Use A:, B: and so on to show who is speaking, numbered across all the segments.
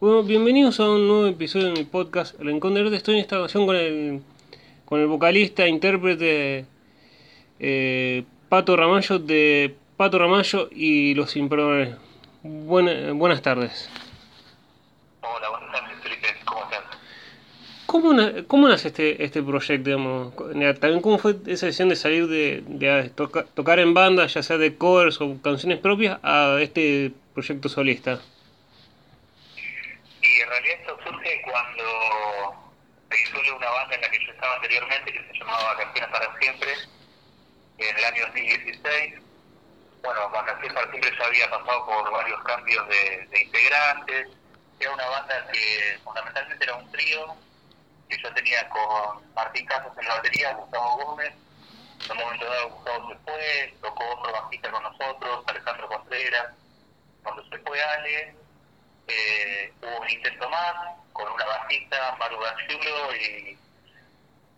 A: Bueno, bienvenidos a un nuevo episodio de mi podcast El Encontro Estoy en esta ocasión con el, con el vocalista, intérprete eh, Pato Ramallo de Pato Ramallo y Los Imperdonables. Buena- buenas tardes.
B: Hola, buenas tardes, Felipe. ¿Cómo estás?
A: ¿Cómo, na- cómo nace este, este proyecto? Digamos? También cómo fue esa decisión de salir de, de toca- tocar en banda, ya sea de covers o canciones propias, a este proyecto solista?
B: Y en realidad esto surge cuando se disuelve una banda en la que yo estaba anteriormente, que se llamaba Canciones para Siempre, en el año 2016. Bueno, Canciones para Siempre ya había pasado por varios cambios de, de integrantes. Era una banda que fundamentalmente era un trío, que yo tenía con Martín Casas en la batería, Gustavo Gómez. En un momento dado Gustavo se fue, tocó otro bajista con nosotros, Alejandro Contreras. Cuando se fue Ale, eh, hubo un intento más con una bajista, Maru Ganciulo, y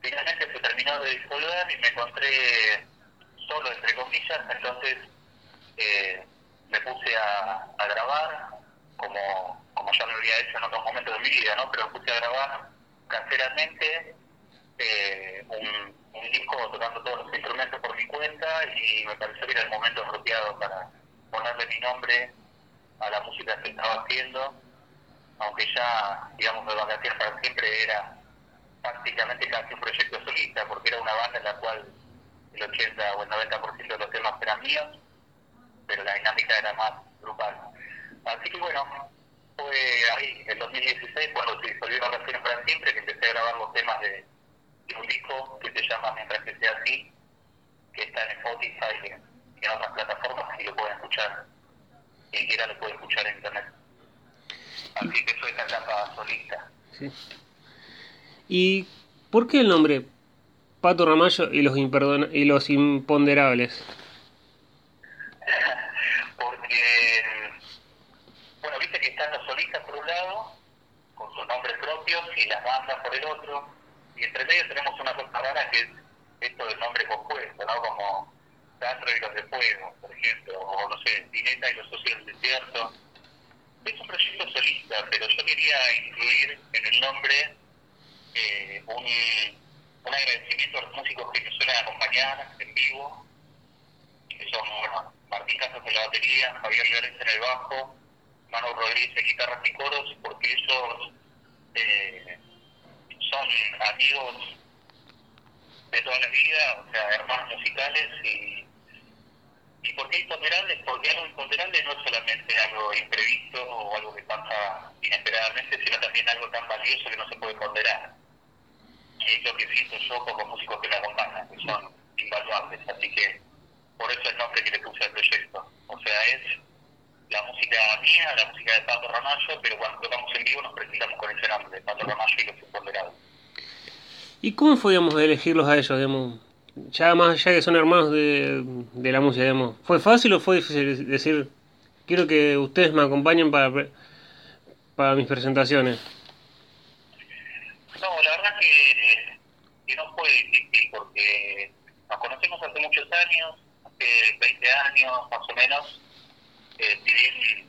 B: finalmente se terminó de disolver y me encontré solo, entre comillas, entonces eh, me puse a, a grabar, como, como ya lo había hecho en otros momentos de mi vida, ¿no? pero puse a grabar caseramente eh, un disco tocando todos los instrumentos por mi cuenta y me pareció que era el momento apropiado para ponerle mi nombre a la música que estaba haciendo, aunque ya, digamos, de vacaciones para siempre era prácticamente casi un proyecto solista, porque era una banda en la cual el 80 o el 90% de los temas eran míos, pero la dinámica era más grupal. Así que bueno, fue ahí, en 2016, cuando se disolvieron Vacaciones para siempre, que empecé a grabar los temas de, un disco que se llama Mientras que sea así, que está en Spotify y en otras plataformas y lo pueden escuchar quien quiera lo puede escuchar en internet. Así que soy esta etapa solista.
A: Sí. ¿Y por qué el nombre Pato Ramallo y los, imperdona- y los imponderables?
B: Porque, bueno, viste que están los solistas por un lado, con sus nombres propios, y las bandas por el otro, y entre medio tenemos una cosa rara que es esto del nombre compuesto, ¿no? Como Sandro y los de Fuego, por ejemplo, o no sé, Dineta y los socios del desierto. Es un proyecto solista, pero yo quería incluir en el nombre eh, un, un agradecimiento a los músicos que me suelen acompañar en vivo, que son Martín Casas en la batería, Javier Llorens en el bajo, Manu Rodríguez en guitarras y coros, porque ellos eh, son amigos de toda la vida, o sea, hermanos musicales y y por qué imponderables, porque algo imponderable no es solamente algo imprevisto o algo que pasa inesperadamente, sino también algo tan valioso que no se puede ponderar. Que es lo que siento yo con los músicos que me acompañan, que son invaluables. Así que por eso el nombre que le puse al proyecto. O sea, es la música mía, la música de Pato Ramallo, pero cuando tocamos en vivo nos presentamos con ese nombre, Pato Ramallo y los imponderables.
A: ¿Y cómo fue, digamos, elegirlos a ellos, digamos? Ya más allá que son hermanos de, de la música, digamos. ¿Fue fácil o fue difícil decir, quiero que ustedes me acompañen para, para mis presentaciones?
B: No, la verdad que, no fue difícil porque nos conocemos hace muchos años, hace 20 años más o menos. Eh, si bien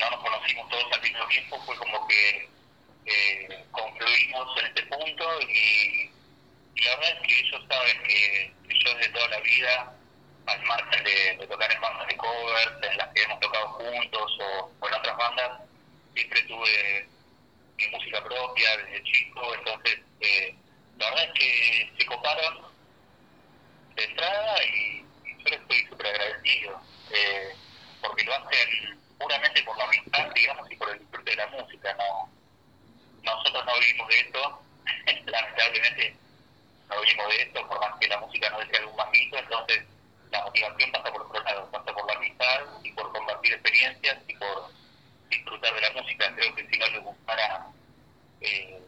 B: no nos conocimos todos al mismo tiempo, fue como que eh, concluimos en este punto y la verdad es que ellos saben que, yo desde toda la vida, al margen de, de tocar en bandas de covers, en las que hemos tocado juntos o, o en otras bandas, siempre tuve mi música propia desde chico, entonces eh, la verdad es que se coparon de entrada y, y yo les estoy súper agradecido, eh, porque lo hacen puramente por la amistad, digamos, y por el disfrute de la música, no nosotros no vivimos de esto, lamentablemente no de esto, por más que la música nos deje algún manguito, entonces la motivación pasa por otro lado, pasa por la amistad y por compartir experiencias y por disfrutar de la música. Creo que si no les gustara, eh,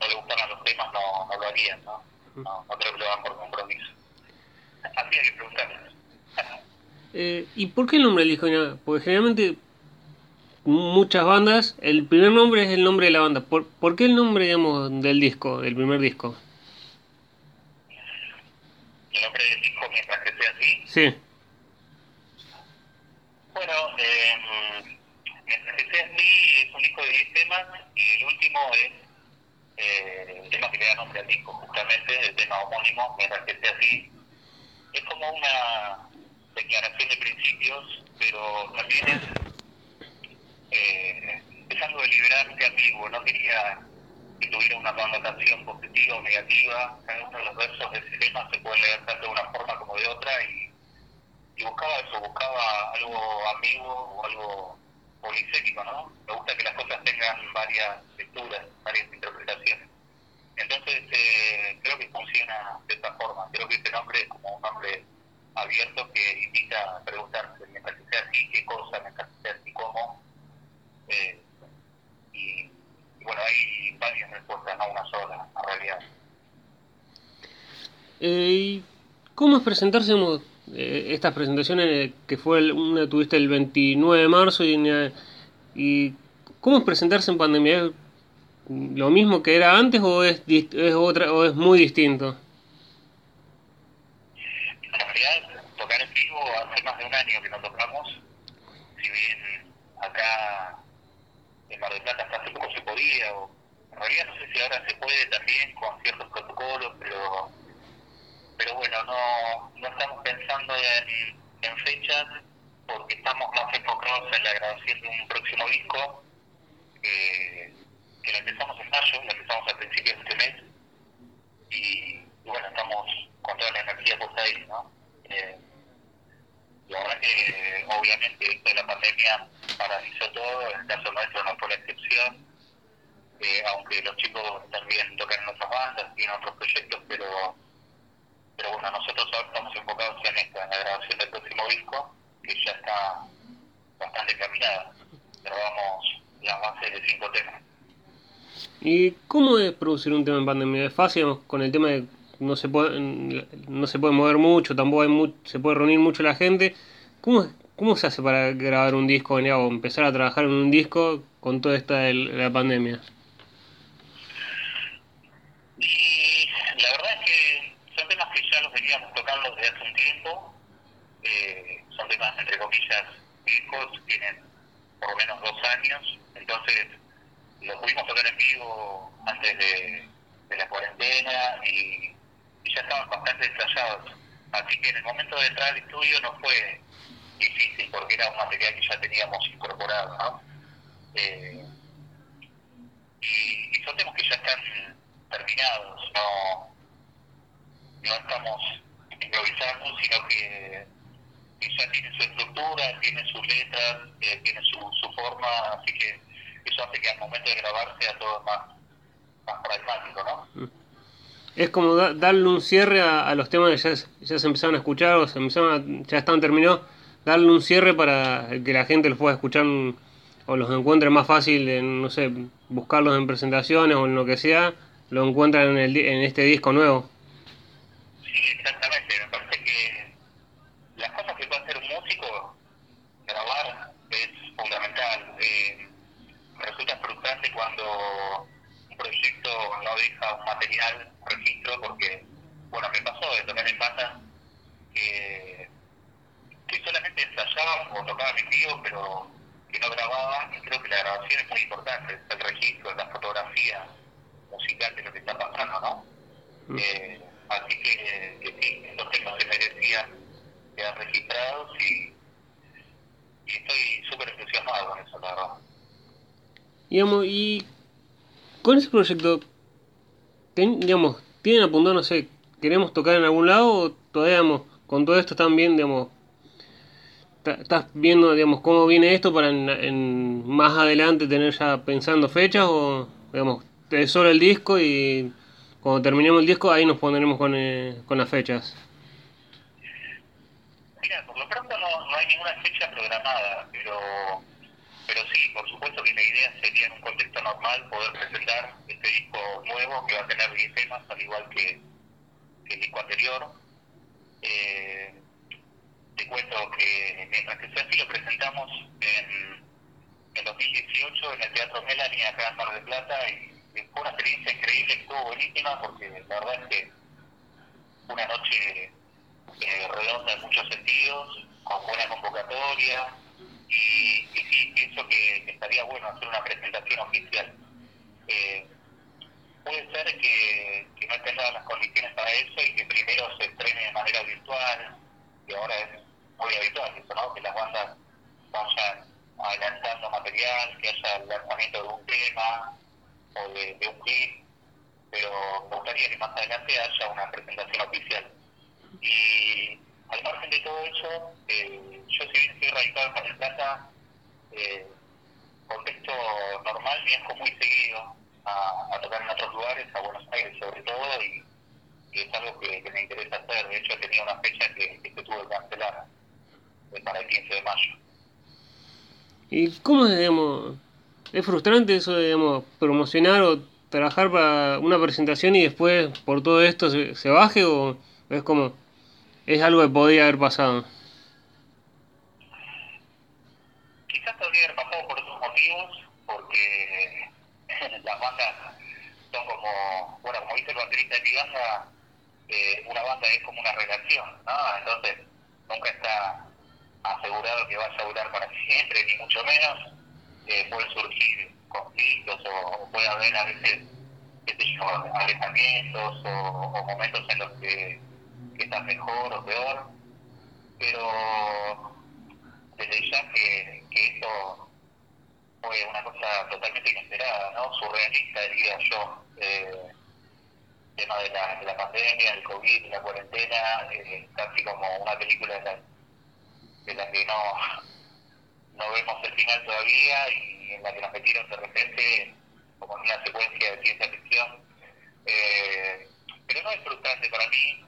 B: no les gustaran los temas, no, no lo harían, ¿no? ¿no? No creo que lo hagan por compromiso. Así hay que preguntarles.
A: Eh, ¿Y por qué el nombre del disco? Mira, Porque generalmente muchas bandas, el primer nombre es el nombre de la banda. ¿Por, por qué el nombre, digamos, del disco, del primer disco?
B: Nombre del disco, mientras que sea así,
A: Sí.
B: Bueno, eh, mientras que sea así, es un disco de 10 temas y el último es eh, el tema que le da nombre al disco, justamente, el tema homónimo, mientras que esté así. Es como una declaración de principios, pero también es, eh, es algo deliberante ambiguo. No quería tuviera una connotación positiva o negativa. Cada uno de los versos de ese tema se puede leer tanto de una forma como de otra y, buscaba eso, buscaba algo ambiguo o algo polisémico, ¿no? Me gusta que las cosas tengan varias lecturas, varias interpretaciones. Entonces, eh, creo que funciona de esta forma. Creo que este nombre es como un nombre abierto que invita a preguntarse, mientras que así, qué cosa, mientras que así, cómo. Eh, y, bueno, hay varias respuestas, no una sola, en realidad.
A: Eh, ¿Cómo es presentarse eh, estas presentaciones que fue una tuviste el 29 de marzo y, y cómo es presentarse en pandemia? lo mismo que era antes o es, es otra o es muy distinto?
B: En realidad, tocar en vivo hace más de un año que no tocamos. Si bien acá en Mar del Plata hasta hace o en realidad no sé si ahora se puede también con ciertos protocolos, pero pero bueno, no, no estamos pensando en, fechas porque estamos más enfocados en la grabación de un próximo disco. Eh, que la empezamos en mayo, la empezamos a principios de este mes y, bueno, estamos con toda la energía puesta ahí, ¿no? Eh, la verdad que obviamente esto de la pandemia paralizó todo, el caso nuestro no fue la excepción, aunque los chicos también tocan en otras bandas, tienen otros proyectos, pero pero bueno, nosotros ahora estamos enfocados en esto, en la grabación del próximo disco, que ya está bastante caminada. Grabamos las bases de cinco temas.
A: ¿Y cómo es producir un tema en pandemia? ¿Es fácil con el tema de no se puede no se puede mover mucho, tampoco hay se puede reunir mucho la gente? ¿Cómo, cómo se hace para grabar un disco o empezar a trabajar en un disco con toda esta de la pandemia?
B: Y la verdad es que son temas que ya los veníamos tocando desde hace un tiempo. Eh, son temas, entre comillas, discos, tienen por lo menos dos años. Entonces, lo pudimos tocar en vivo antes de, la cuarentena y, ya estaban bastante ensayados. Así que en el momento de entrar al estudio no fue difícil porque era un material que ya teníamos incorporado, ¿no? Eh, y, son temas que ya están terminados, no, no estamos improvisando, sino que, ya tienen su estructura, tienen sus letras, eh, tienen su, su forma, así que eso hace que al momento de grabar sea todo más, más pragmático, ¿no?
A: Es como darle un cierre a, los temas que ya, se empezaron a escuchar o se empezaron ya están terminados, darle un cierre para que la gente los pueda escuchar o los encuentre más fácil en, no sé, buscarlos en presentaciones o en lo que sea, lo encuentran en, el, en este disco nuevo.
B: Sí. Me parece que las cosas que puede hacer un músico, grabar, es fundamental. Eh, resulta frustrante cuando un proyecto no deja un material, un registro, porque, bueno, me pasó, de también me pasa, que, que solamente ensayaban o tocaban en vivo, pero que no grababan, y creo que la grabación es muy importante, el registro, la fotografía musical de lo que está pasando, ¿no? Mm. Eh, así que, que, sí, estos temas se merecían quedar registrados y, y estoy súper entusiasmado con eso, la verdad.
A: Digamos, y con ese proyecto, digamos, ¿tienen apuntado, no sé, queremos tocar en algún lado o todavía, digamos, con todo esto están bien, digamos, estás viendo, digamos, cómo viene esto para en, más adelante tener ya pensando fechas o, digamos, es solo el disco y cuando terminemos el disco ahí nos pondremos con, eh, con las fechas?
B: Mira, por lo pronto no, no hay ninguna fecha programada, pero pero sí, por supuesto que la idea sería en un contexto normal poder presentar este disco nuevo que va a tener 10 temas, al igual que, el disco anterior. Eh, te cuento que mientras que así lo presentamos en, en 2018 en el Teatro Melanie acá en Mar del Plata y, fue una experiencia increíble, estuvo buenísima porque la verdad es que una noche eh, redonda en muchos sentidos, con buena convocatoria, Y, y sí, pienso que, estaría bueno hacer una presentación oficial. Eh, puede ser que, que no estén dadas las condiciones para eso y que primero se estrene de manera virtual, que ahora es muy habitual eso, ¿no? Que las bandas vayan adelantando material, que haya el lanzamiento de un tema o de, un clip, pero me gustaría que más adelante haya una presentación oficial. Y al margen de todo eso, eh, yo si bien estoy radicado en Mar Plata, eh, contexto normal, viajo muy seguido a, tocar en otros lugares, a Buenos Aires sobre todo, y, es algo que, me interesa hacer. De hecho, tenía una fecha que, que se tuvo que cancelar para el 15 de mayo.
A: ¿Y cómo es, digamos, es frustrante eso de, digamos, promocionar o trabajar para una presentación y después por todo esto se, se baje o es como, es algo que podría haber pasado?
B: Quizás podría haber pasado por otros motivos, porque las bandas son como, bueno, como dice el baterista de banda, eh, una banda es como una relación, ¿no? Entonces, nunca está asegurado que vaya a durar para siempre, ni mucho menos. Eh, pueden surgir conflictos o, puede haber a veces, qué sé yo, alejamientos o, momentos en los que, que estás mejor o peor. Pero desde ya que, que esto fue una cosa totalmente inesperada, ¿no? Surrealista, diría yo. Eh, tema de la, de la pandemia, el COVID, la cuarentena, eh, casi como una película de la de la que no, no vemos el final todavía y en la que nos metieron de repente como en una secuencia de ciencia ficción. Eh, pero no es frustrante para mí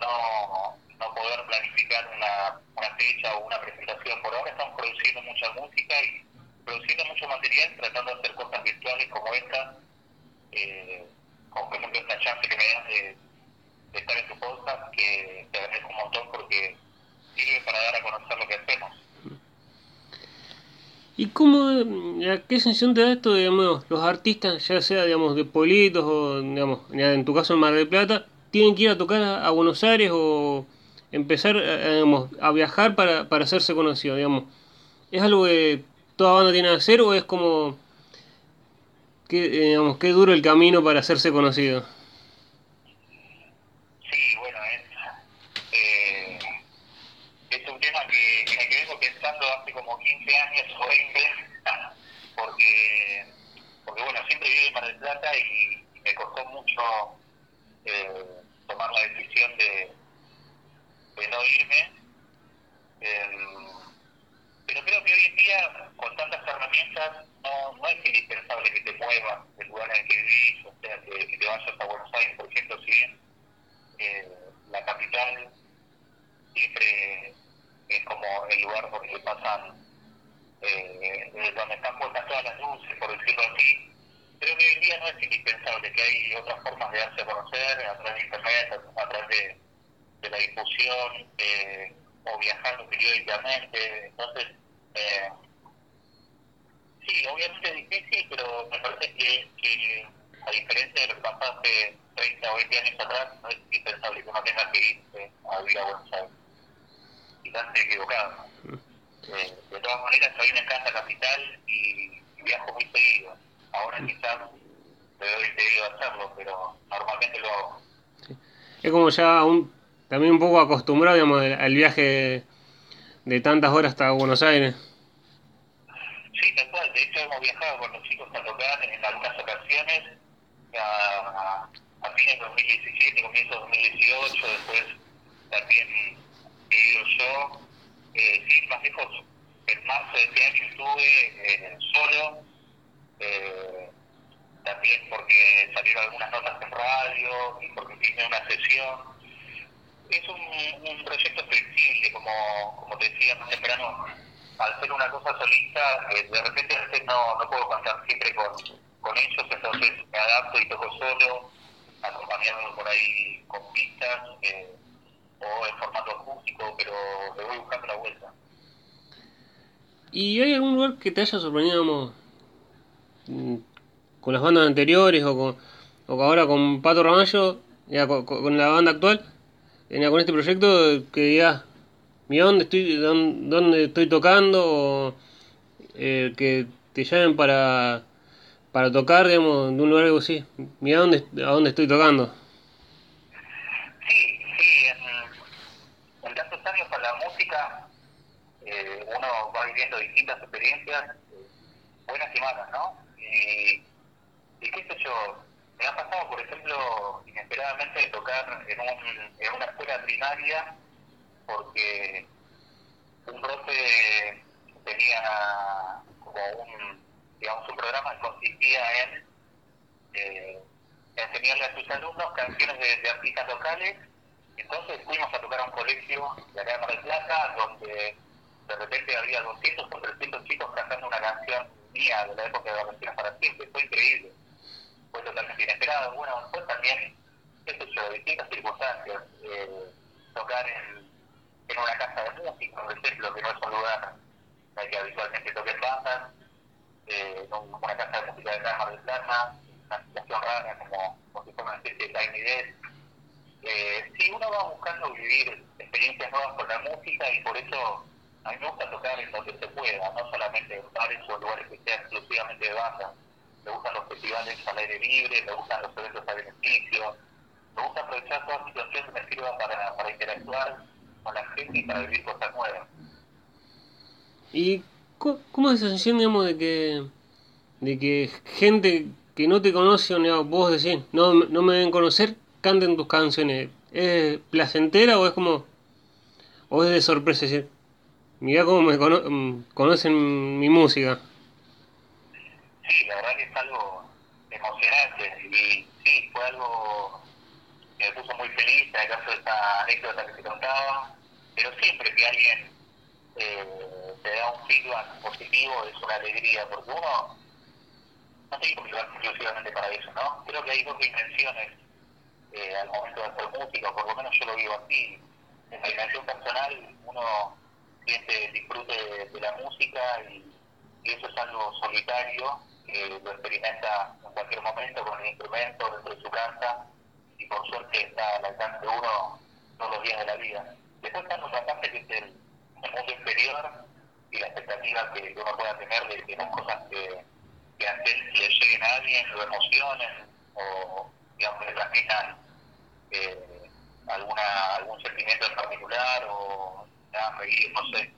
B: no, no poder planificar una, una fecha o una presentación. Por ahora estamos produciendo mucha música y produciendo mucho material, tratando de hacer cosas virtuales como esta, eh, como por ejemplo esta chance que me das de, de estar en tu podcast, que te agradezco un montón porque para dar a conocer lo que hacemos.
A: ¿Y cómo, qué sensación te da esto, digamos, los artistas, ya sea, digamos, de Politos o, digamos, en tu caso en Mar del Plata, tienen que ir a tocar a, Buenos Aires o empezar, eh, digamos, a viajar para, para hacerse conocido, digamos? ¿Es algo que toda banda tiene que hacer o es como, que, eh, digamos, qué duro el camino para hacerse conocido?
B: hace como 15 años o 20, porque, porque bueno, siempre viví en Mar del Plata y, me costó mucho eh, tomar la decisión de, de no irme. Em, pero creo que hoy en día, con tantas herramientas, no, no es indispensable que te muevas del lugar en el que vivís, o sea, que, te vayas a Buenos Aires, por ejemplo, si bien eh, la capital siempre es como el lugar el pasan, eh, donde están puestas todas las luces, por decirlo así. Creo que hoy en día no es indispensable, que hay otras formas de darse a conocer a través de internet, a, través de, la difusión, eh, o viajando periódicamente. Entonces, eh, sí, obviamente es difícil, pero me parece que, a diferencia de lo que pasó hace 30 o 20 años atrás, no es indispensable que uno tenga que irse a vivir a Buenos Aires quizás equivocado. Eh, de todas maneras, hoy me encanta Capital y, viajo muy seguido. Ahora quizás me doy seguido a hacerlo, pero normalmente lo hago.
A: Es como ya un, también un poco acostumbrado digamos, al viaje de, tantas horas hasta Buenos Aires.
B: Sí, tal cual. De hecho, hemos viajado con los chicos a tocar en algunas ocasiones a, a fines de 2017, comienzo de 2018, después también he ido yo, eh, sí, más lejos, en marzo de este año estuve eh, solo, eh, también porque salieron algunas notas en radio y porque tiene una sesión. Es un, proyecto flexible, como, como te decía más temprano, al ser una cosa solista, eh, de repente a no, no puedo contar siempre con, con ellos, entonces me adapto y toco solo, acompañado por ahí con pistas. Eh, o en formato acústico, pero le voy buscando la vuelta. ¿Y
A: hay algún lugar que te haya sorprendido mm, con las bandas anteriores o con, o ahora con Pato Ramallo, con, la banda actual, con este proyecto que ya mira dónde estoy, dónde, dónde estoy tocando, o eh, que te llamen para, para tocar, digamos, de un lugar algo así. Mira dónde, a dónde estoy tocando.
B: Sí, sí, en, en tantos años con la música eh, va viviendo distintas experiencias, buenas y malas, ¿no? Y, qué sé yo, me ha pasado, por ejemplo, inesperadamente tocar en, un, en una escuela primaria porque un profe tenía como un, digamos, un programa que consistía en eh, enseñarle a sus alumnos canciones de, artistas locales. Entonces fuimos a tocar a un colegio de acá de Plata, donde de repente había 200 o 300 chicos cantando una canción mía de la época de Vacaciones para siempre. Fue increíble. Fue totalmente inesperado. Bueno, fue también, qué sé yo, distintas circunstancias. Eh, tocar en, en una casa de música, por ejemplo, que no es un lugar que habitualmente toquen bandas, eh, una casa de música de acá de Plata, una situación rara como, como si fuera una especie de Tiny Desk. Eh, sí, uno va buscando vivir experiencias nuevas con la música y por eso a mí me gusta tocar en donde se pueda, no solamente en bares o lugares que sean exclusivamente de banda. Me gustan los festivales al aire libre, me gustan los eventos a beneficio, me gusta aprovechar toda situación que me sirva para, para interactuar con la gente y para vivir cosas nuevas.
A: ¿Y cómo es esa sensación, digamos, de que, de que gente que no te conoce, digamos, vos decís, no, no me deben conocer, canten tus canciones? ¿Es placentera o es como, o es de sorpresa decir, mirá cómo me cono conocen mi música?
B: Sí, la verdad que es algo emocionante y sí, fue algo que me puso muy feliz, en el caso de esta anécdota que te contaba, pero siempre que alguien eh, te da un feedback positivo es una alegría, porque uno no tiene que lugar exclusivamente para eso, ¿no? Creo que hay dos dimensiones eh, al momento de hacer música, por lo menos yo lo vivo así. En la dimensión personal uno el disfrute de, de la música y, eso es algo solitario que lo experimenta en cualquier momento con el instrumento dentro de su casa y por suerte está al alcance de uno todos los días de la vida. Después está otra parte que es el, mundo inferior y la expectativa que uno pueda tener de que las cosas que, que antes le lleguen a alguien, lo emocionen o digamos le transmitan eh, alguna algún sentimiento en particular o reír, no sé.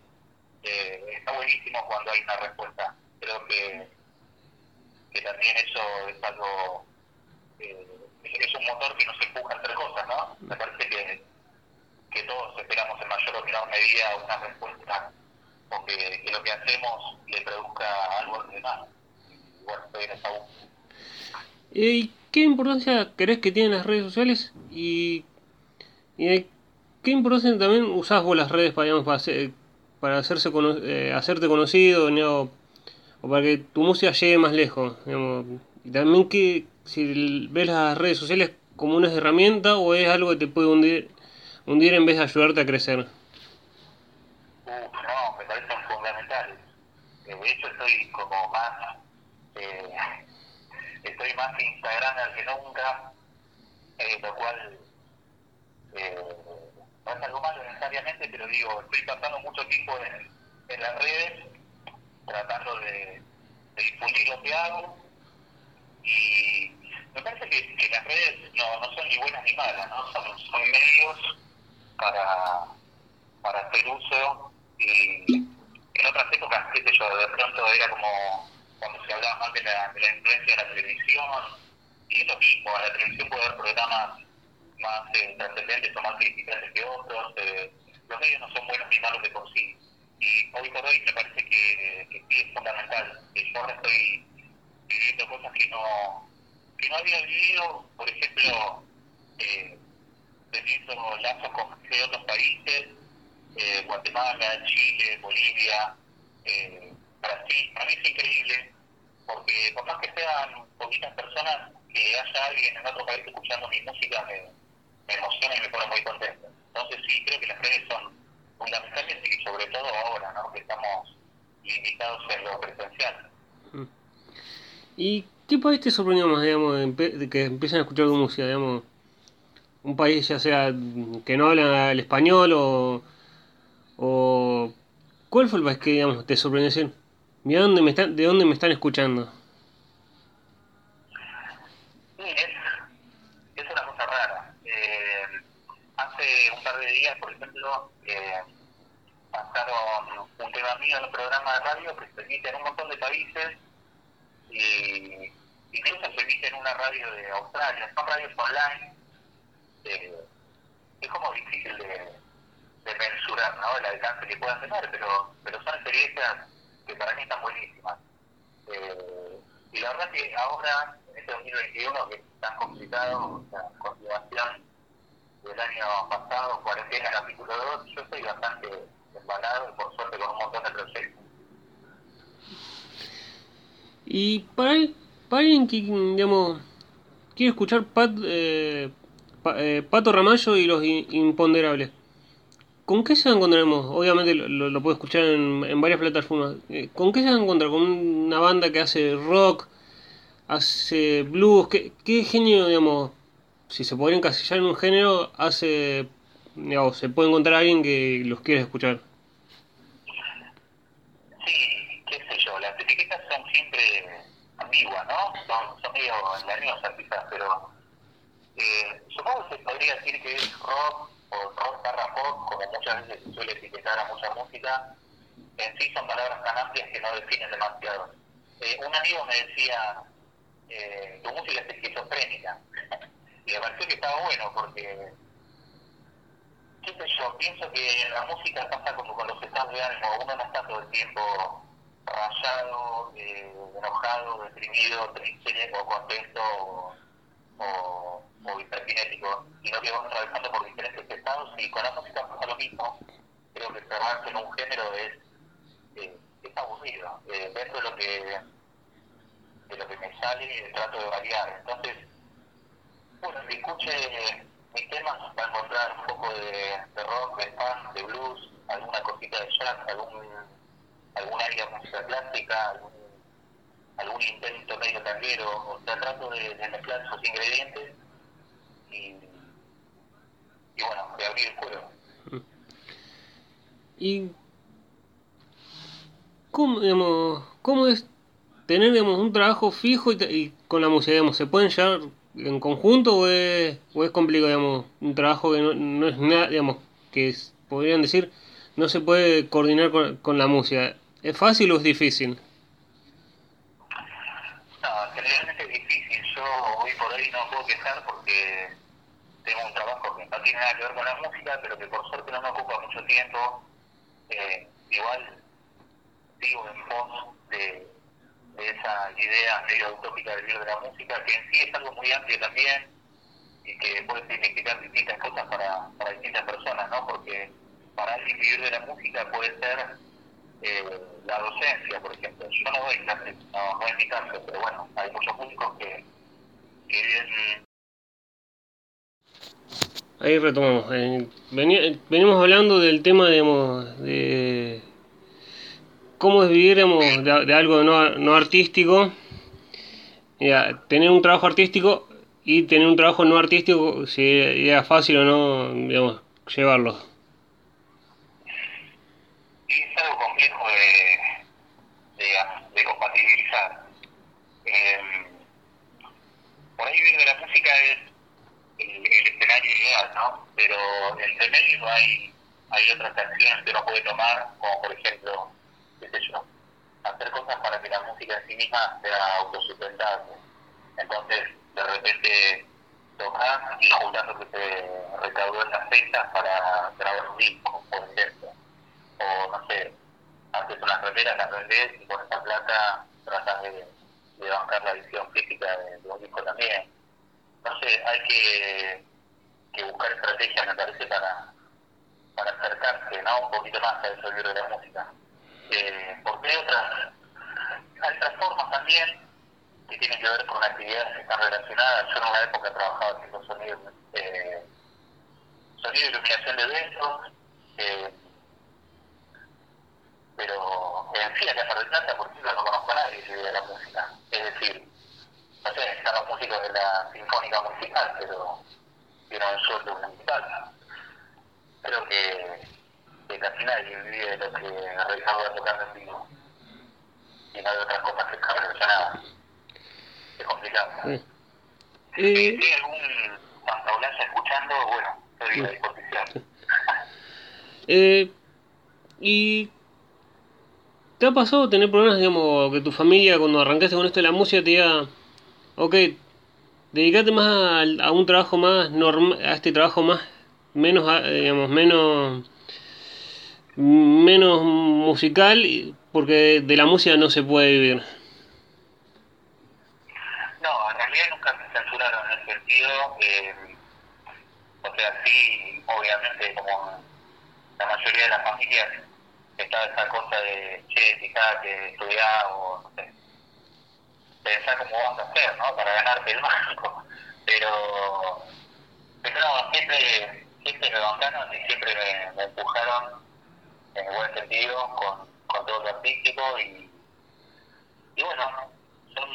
B: Eh, está buenísimo cuando hay una respuesta. Creo que, que también eso es algo, eh, es un motor que nos empuja a hacer cosas, ¿no? Me parece que que todos esperamos en mayor o menor medida una respuesta o que, que lo que hacemos le produzca algo a los demás. Y bueno, esa búsqueda.
A: ¿Y qué importancia crees que tienen las redes sociales? ¿Y, y qué importancia también usás vos las redes para, hacer, para hacerse cono eh, hacerte conocido o para que tu música llegue más lejos? Y también que si ves las redes sociales como una herramienta o es algo que te puede hundir hundir en vez de ayudarte a crecer?
B: No, me parecen fundamentales. Eh, de hecho, estoy como más. Eh, estoy más Instagram que nunca, lo cual eh, algo malo necesariamente, pero digo, estoy pasando mucho tiempo en, las redes tratando de, difundir lo que hago y me parece que, que las redes no, no son ni buenas ni malas, ¿no? son, son medios para, para hacer uso y en otras épocas, qué sé yo, de pronto era como cuando se hablaba más de la, de la influencia de la televisión y es lo mismo, la televisión puede haber programas más eh, trascendentes o más criticantes que otros, eh, los medios no son buenos ni malos de por sí y hoy por hoy me parece que, sí es fundamental, que yo ahora estoy viviendo cosas que no, que no había vivido, por ejemplo, eh, teniendo lazos con de otros países, eh, Guatemala, Chile, Bolivia, eh, Brasil. Para mí es increíble, porque por más que sean poquitas personas, que haya alguien en otro país escuchando mi música me, me emociona y me pone muy contento. Entonces sí, creo que las redes son fundamentales y sobre todo ahora, ¿no? que estamos limitados en lo presencial.
A: ¿Y qué país te sorprendió más, digamos, de que empiecen a escuchar tu música, digamos? un país ya sea que no habla el español o, ¿O cuál fue el país que digamos, te sorprendió decir, mira dónde me están, de dónde me están escuchando?
B: Sí, es, es una cosa rara. Eh, hace un par de días, por ejemplo, eh, pasaron un tema mío en un programa de radio que se emite en un montón de países y incluso se emite en una radio de Australia. Son radios online. Eh, es como difícil de, de mensurar ¿no? el alcance que puedan tener, pero, pero son experiencias que para mí están buenísimas. Eh, y la verdad que ahora, en este 2021, que es tan complicado, la del año pasado, cuarentena capítulo 2, yo estoy bastante embalado por suerte con un montón de proyectos.
A: Y para, alguien que, digamos, quiere escuchar Pat, eh, Pa- eh, Pato Ramallo y los imponderables, ¿con qué se va a encontrar? Obviamente lo, lo, puedo escuchar en, en varias plataformas. Eh, ¿Con qué se va a encontrar? ¿Con una banda que hace rock, hace blues? ¿Qué, qué genio, digamos, si se podría encasillar en un género, hace, digamos, se puede encontrar alguien que los quiere escuchar?
B: Sí, qué sé yo, las etiquetas son siempre ambiguas, ¿no? Son, son medio engañosas quizás, pero eh, supongo que se podría decir que es rock o rock barra pop, como muchas veces se suele etiquetar a mucha música. En sí son palabras tan amplias que no definen demasiado. Eh, un amigo me decía, eh, tu música es esquizofrénica. y me pareció que estaba bueno porque qué sé yo, pienso que la música pasa como con los estados de ánimo, uno no está todo el tiempo rayado, eh, enojado, deprimido, triste o contento o, o, o hiperkinético, sino que vamos atravesando por diferentes estados y con la música pasa lo mismo. Creo que cerrarse en un género es, eh, es aburrido. Eh, dentro de lo que de lo que me sale trato de variar. Entonces, bueno, si escuche mis temas va a encontrar un poco de, rock, de funk, de blues, alguna cosita de jazz, algún, algún área de música clásica, algún, algún intento medio tanguero. O sea, trato de, mezclar esos ingredientes y, y bueno, de abrir el juego.
A: ¿Y cómo, digamos, cómo es tener digamos, un trabajo fijo y, y con la música? Digamos, ¿Se pueden llevar en conjunto o es, complicado, digamos, un trabajo que no, es nada, digamos, que podrían decir, no se puede coordinar con, la música? ¿Es fácil o es difícil?
B: No, generalmente es difícil. Yo hoy por hoy no puedo quejar porque tengo un trabajo que no tiene nada que ver con la música, pero que por suerte no me ocupa mucho tiempo. Eh, igual sigo en pos de, de esa idea medio utópica de vivir de la música, que en sí es algo muy amplio también y que puede significar distintas cosas para, para distintas personas, ¿no? Porque para alguien vivir de la música puede ser eh, la docencia, por ejemplo. Yo no doy clases, no, no es mi caso, pero bueno, hay muchos músicos que, que viven
A: Ahí retomamos. Eh, veni- venimos hablando del tema, digamos, de cómo es vivir, digamos, de, de algo no, no artístico. Ya, tener un trabajo artístico y tener un trabajo no artístico, si era fácil o no, digamos, llevarlo.
B: es algo complejo de, de, de compatibilizar. Eh, por ahí de la música es el, el escenario ideal, ¿no? Pero entre medio hay, hay otras acciones que uno puede tomar, como por ejemplo, qué sé yo, hacer cosas para que la música en sí misma sea autosustentable. Entonces, de repente tocas y juntas que se recaudó en las fechas para grabar un disco, por ejemplo o no sé, haces unas remeras, las vendés y con esa plata tratas de, de bancar la edición física de, de un disco también. Sé, hay que, que buscar estrategias, me parece, para, para acercarse ¿no? un poquito más a eso de la música. Eh, porque hay otras, otras formas también que tienen que ver con actividades que están relacionadas. Yo en una época trabajaba haciendo sonido, eh, sonido y iluminación de eventos. Eh, pero en sí acá en Mar Plata, por ejemplo, no conozco a nadie que vive la música. Es decir, no sé, están los músicos de la Sinfónica Musical, pero tienen un sueldo musical. Creo que que casi nadie vive de lo que realizaba tocando en vivo. Y no hay otras cosas que están relacionadas. Es complicado.
A: Sí.
B: Si
A: Eh,
B: algún santaolalla escuchando, bueno, estoy a disposición.
A: eh, ¿Y te ha pasado tener problemas, digamos, que tu familia cuando arrancaste con esto de la música te diga, ok, dedicate más a, un trabajo más normal, a este trabajo más, menos, digamos, menos, menos musical, porque de la música no se puede vivir.
B: No, en realidad nunca me censuraron en ese sentido. eh, o sea, sí, obviamente, como la mayoría de las familias, está esa cosa de, che, fijate, estudiar o, no sé, pensar cómo vas a hacer, ¿no? Para ganarte el banco. Pero, pero no, siempre, siempre me bancaron y siempre me empujaron en el buen sentido con, con todo lo artístico y, y bueno, son,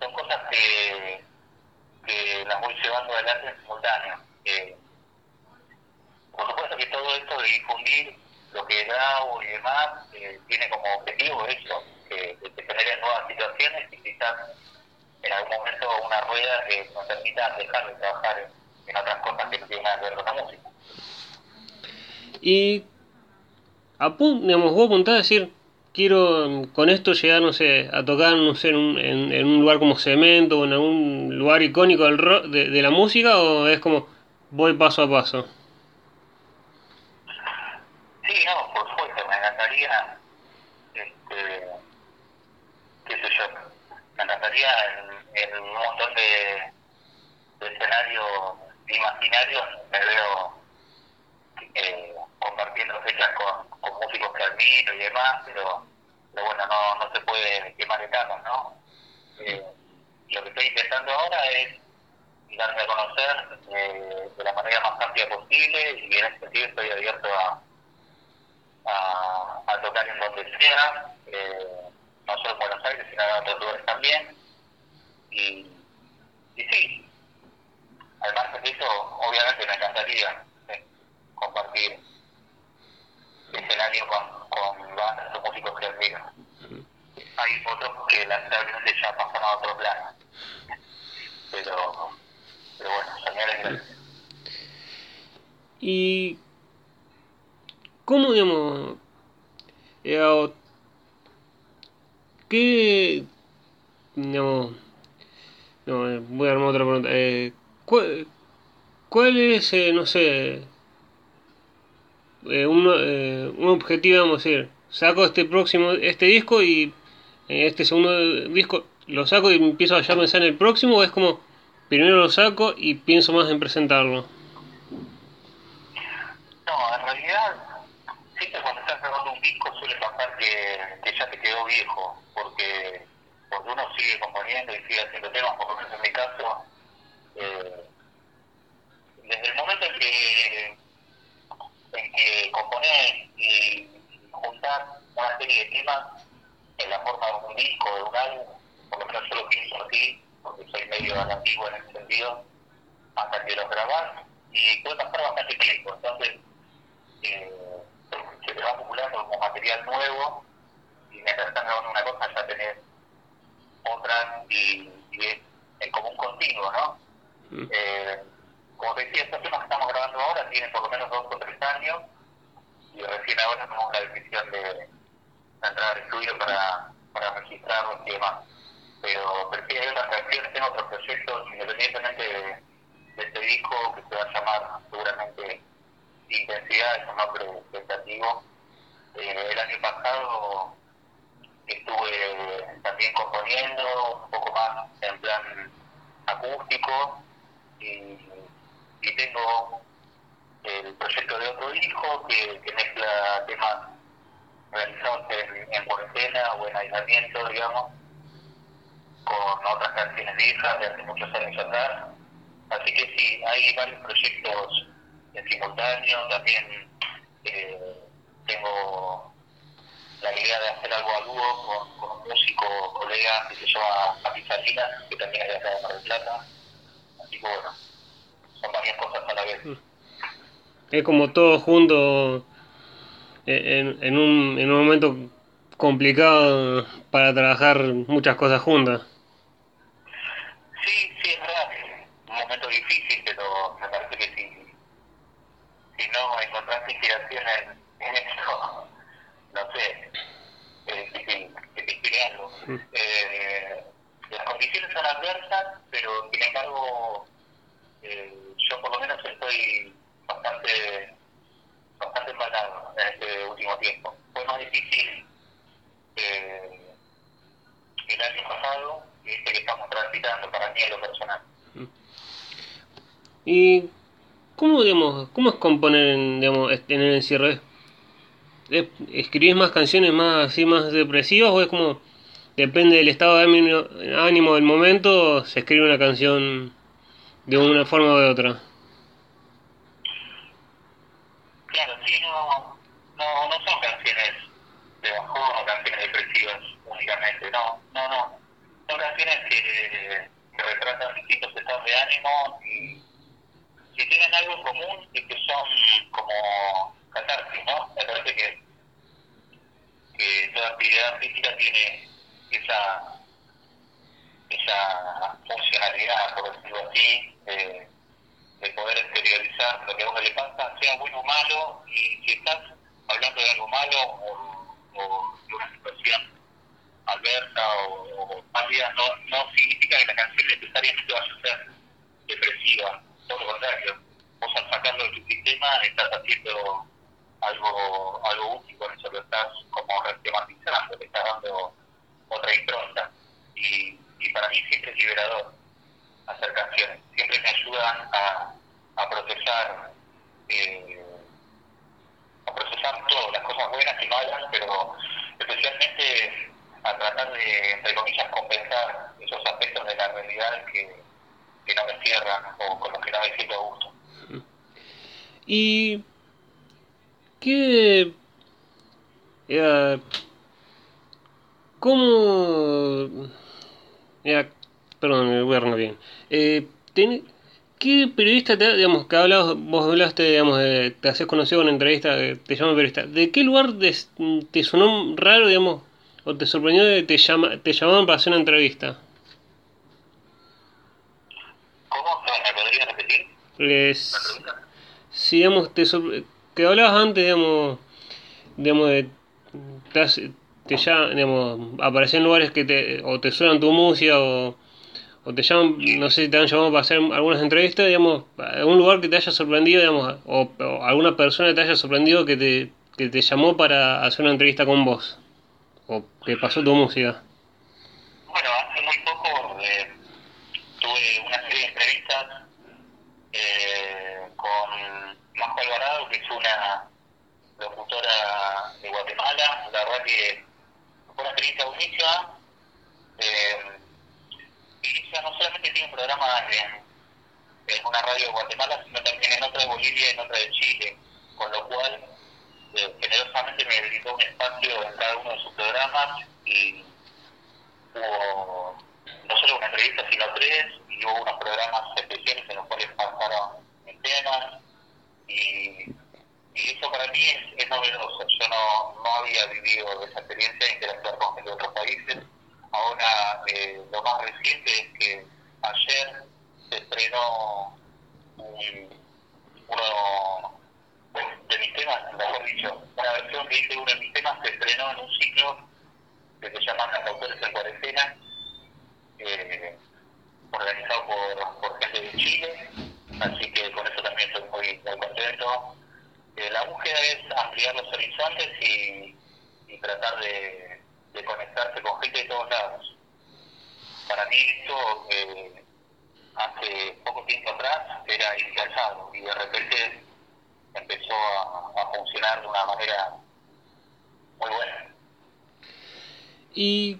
B: son cosas que, que las voy llevando adelante en simultáneo. Eh, por supuesto que todo esto de difundir lo que grabo y demás eh, tiene como objetivo eso, que, que se generen nuevas situaciones y quizás en algún momento una rueda que nos permita dejar de trabajar en, en otras cosas que no tienen nada que ver con la música.
A: Y apun- digamos, vos apuntás a decir, quiero mm, con esto llegar, no sé, a tocar, no sé, en un, en, un lugar como Cemento o en algún lugar icónico del rock, de, de la música, o es como voy paso a paso.
B: Sí, no, por supuesto, me encantaría, este, qué sé yo, me encantaría en, un montón de, de escenarios imaginarios, me veo eh, compartiendo fechas con, con y demás, pero, pero bueno, no, no se puede quemar etapas, ¿no? Eh, lo que estoy intentando ahora es darme a conocer eh, de la manera más amplia posible y en ese sentido estoy abierto a a, a tocar en donde sea, eh, no solo en Buenos Aires, sino en otros lugares también. Y, y sí, al margen de eso, obviamente me encantaría eh, compartir escenario con, con bandas o músicos que admiro. Hay otros que lamentablemente ya pasan a otro plano. Pero, pero bueno, soñar.
A: Y ¿Cómo, digamos, eh, qué, digamos, no, eh, voy a armar otra pregunta, eh, ¿cuál, cuál es, eh, no sé, eh, un, eh, un objetivo, vamos a decir, saco este próximo, este disco y eh, este segundo disco lo saco y empiezo a ya pensar en el próximo o es como, primero lo saco y pienso más en presentarlo?
B: No, en realidad, siempre cuando estás grabando un disco suele pasar que, ya te quedó viejo, porque, porque uno sigue componiendo y sigue haciendo temas, por lo menos en mi caso, eh, desde el momento en que, en que componés y juntás una serie de temas en la forma de un disco, de un álbum, por lo menos yo lo pienso así, porque soy medio antiguo en ese sentido, hasta que los grabás y puede pasar bastante tiempo, entonces eh, se te va acumulando como material nuevo y mientras estás grabando una cosa ya tenés otras y, y es, es como un continuo, ¿no?
A: Mm.
B: Eh, como te decía, estos temas que estamos grabando ahora tienen por lo menos dos o tres años y recién ahora tomamos la decisión de entrar al estudio para, para registrarlos y demás. Pero, pero sí hay otras canciones, tengo otros proyectos independientemente de, este disco que se va a llamar seguramente Intensidad, es un nombre. Eh, el año pasado estuve también componiendo un poco más en plan acústico y, y tengo el proyecto de otro hijo que, mezcla temas realizados en, en cuarentena o en aislamiento, digamos, con otras canciones viejas de hace muchos años atrás. Así que sí, hay varios proyectos en simultáneo. También eh, tengo la idea de hacer algo a dúo con, con un músico colega que se llama Papi Salinas, que también es de acá de Mar del Plata. Así que bueno, son varias cosas a la vez.
A: Es como todo junto en, en, un, en un momento complicado para trabajar muchas cosas juntas.
B: Sí, sí, es verdad, un momento difícil, pero me parece que si, si no encontraste inspiración en, en esto, no sé, es difícil que te inspire algo. Eh, las condiciones son adversas, pero sin embargo, eh, yo por lo menos estoy bastante bastante embalado en este último tiempo. Fue más difícil eh, el año pasado y este que estamos transitando para mí en lo personal.
A: ¿Y cómo, digamos, cómo es componer en, digamos, en el encierro? ¿Es, ¿Escribís más canciones más así más depresivas o es como depende del estado de ánimo del momento se escribe una canción de una forma o de otra?
B: Claro, sí, no, no, no son canciones de bajón o canciones depresivas únicamente, no, no, no. Son canciones que, retratan distintos estados de ánimo y que tienen algo en común y que son como catarsis, ¿no? Me parece que, que toda actividad física tiene esa esa funcionalidad, por decirlo así, de, de poder exteriorizar lo que a uno le pasa, sea bueno o malo, y si estás hablando de algo malo o, o de una situación adversa o, o pálida, no, no significa que la canción necesariamente vaya a ser depresiva, todo lo contrario. Vos al sacarlo de tu sistema estás haciendo algo algo útil con eso, lo estás como retematizando, le estás dando otra impronta. Y, y para mí siempre es liberador hacer canciones. Siempre me ayudan a, a procesar eh, a procesar todo, las cosas buenas y malas, pero especialmente a tratar de, entre comillas, compensar esos aspectos de la realidad que, que no me cierran o con los que no me siento a gusto.
A: ¿Y qué... Eh, ¿Cómo... Eh, perdón, voy a arrancar bien. Eh, ten, ¿Qué periodista, te, digamos, que hablabas, vos hablaste, digamos, de, te haces conocido en una entrevista, te llaman periodista, ¿de qué lugar te, te sonó raro, digamos, o te sorprendió que te, llama, te llamaban para hacer una entrevista?
B: ¿Cómo? ¿Me podrías repetir?
A: Les, si, digamos, te que hablabas antes, digamos, digamos, de, te, te llaman, digamos, aparecen lugares que te, o te suenan tu música, o, o te llaman, no sé si te han llamado para hacer algunas entrevistas, digamos, algún lugar que te haya sorprendido, digamos, o, alguna persona que te haya sorprendido que te, que te llamó para hacer una entrevista con vos, o que pasó tu música.
B: Bueno, hace muy poco eh, tuve una serie de entrevistas eh, con Majo Alvarado, que es una locutora de Guatemala. La verdad que fue una experiencia buenísima. Eh, no solamente tiene un programa en, en una radio de Guatemala, sino también en otra de Bolivia y en otra de Chile, con lo cual eh, generosamente me brindó un espacio en cada uno de sus programas y hubo no solo una entrevista, sino tres, y hubo unos programas especiales en los cuales pasaron mis temas, y, y eso para mí es, es novedoso. Yo no, no había vivido esa experiencia de interactuar con gente de otros países. Ahora, eh, lo más reciente es que ayer se estrenó un, uno de mis temas, mejor dicho, una versión que hice de uno de mis temas se estrenó en un ciclo que se llama Cantautores en Cuarentena, eh, organizado por, por gente de Chile, así que con eso también estoy muy, contento. Eh, la búsqueda es ampliar los horizontes y tratar de, de conectarse con gente de todos lados. Para mí esto, eh, hace poco tiempo atrás, era impensado y de repente empezó a, funcionar de una manera muy buena.
A: Y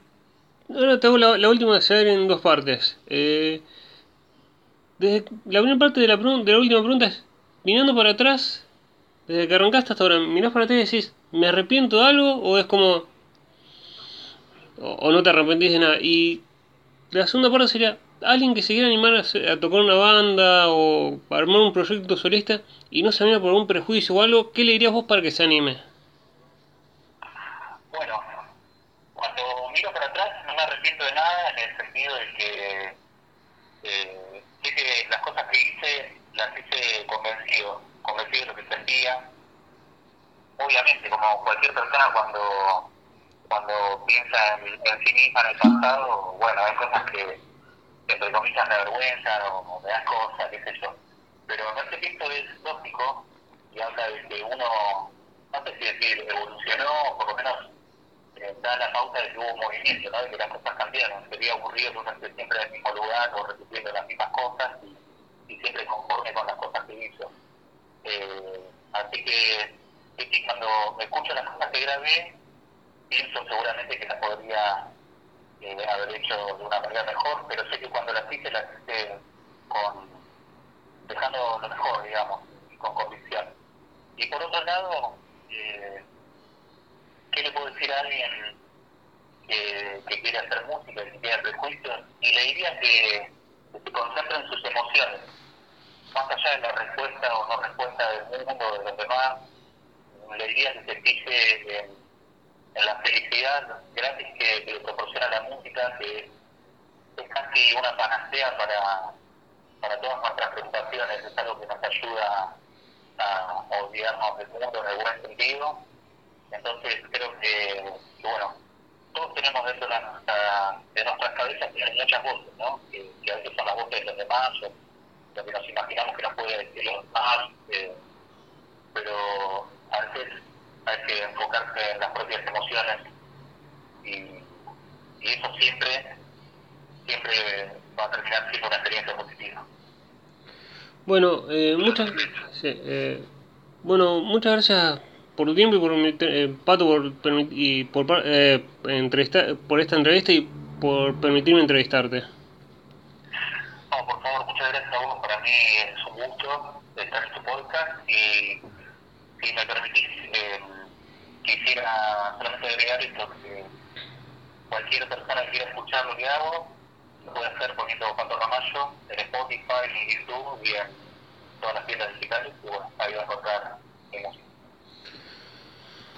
A: ahora te hago la, última a ver en dos partes. Eh, desde, la primera parte de la, de la última pregunta es, mirando para atrás, desde que arrancaste hasta ahora, mirás para atrás y decís, ¿me arrepiento de algo? ¿O es como o, no te arrepentís de nada. Y la segunda parte sería alguien que se quiera animar a, a, tocar una banda o armar un proyecto solista y no se anima por algún prejuicio o algo, ¿qué le dirías vos para que se anime?
B: Bueno, cuando miro para atrás no me arrepiento de nada en el sentido de que eh, sé que las cosas que hice las hice convencido, convencido de lo que sentía. Obviamente, como cualquier persona cuando cuando piensa en, en sí misma, en el pasado, bueno, hay cosas que, entre comillas me avergüenzan o, me dan cosas, qué sé yo. Pero en este texto es lógico y habla de que uno, no sé si decir, evolucionó, por lo menos eh, da la pauta de que hubo movimiento, ¿no? de que las cosas cambiaron. Sería aburrido que uno esté siempre en el mismo lugar o repitiendo las mismas cosas y, siempre conforme con las cosas que hizo. Eh, así que, que cuando escucho las cosas que grabé, pienso seguramente que las podría eh, haber hecho de una manera mejor, pero sé que cuando las hice las hice con dejando lo mejor, digamos, y con convicción. Y por otro lado, eh, ¿qué le puedo decir a alguien que, quiere hacer música que tiene prejuicios? Y le diría que, se concentre en sus emociones, más allá de la respuesta o no respuesta del mundo, de los demás, le diría que se fije en la felicidad gratis que, proporciona la música, que es casi una panacea para, para todas nuestras preocupaciones, es algo que nos ayuda a olvidarnos del mundo en el buen sentido. Entonces creo que, bueno, todos tenemos dentro de, nuestra, de nuestras cabezas muchas voces, ¿no? Que, a veces son las voces de los demás, o lo que nos imaginamos que nos puede decir los demás, eh, pero a veces hay que enfocarse en las propias emociones y, y eso siempre, siempre va a terminar siendo una experiencia positiva.
A: Bueno, eh, muchas, sí, eh, bueno, muchas gracias por tu tiempo y por eh, Pato por y por eh, por esta entrevista y por permitirme entrevistarte.
B: No, por favor, muchas gracias a vos. Para mí es un gusto estar en tu podcast y si me permitís, eh, quisiera solamente agregar esto, que cualquier persona que quiera escuchar lo que hago, lo puede hacer poniendo Pato Ramallo en Spotify, en YouTube y en todas las tiendas digitales, y bueno, ahí va a encontrar mi música.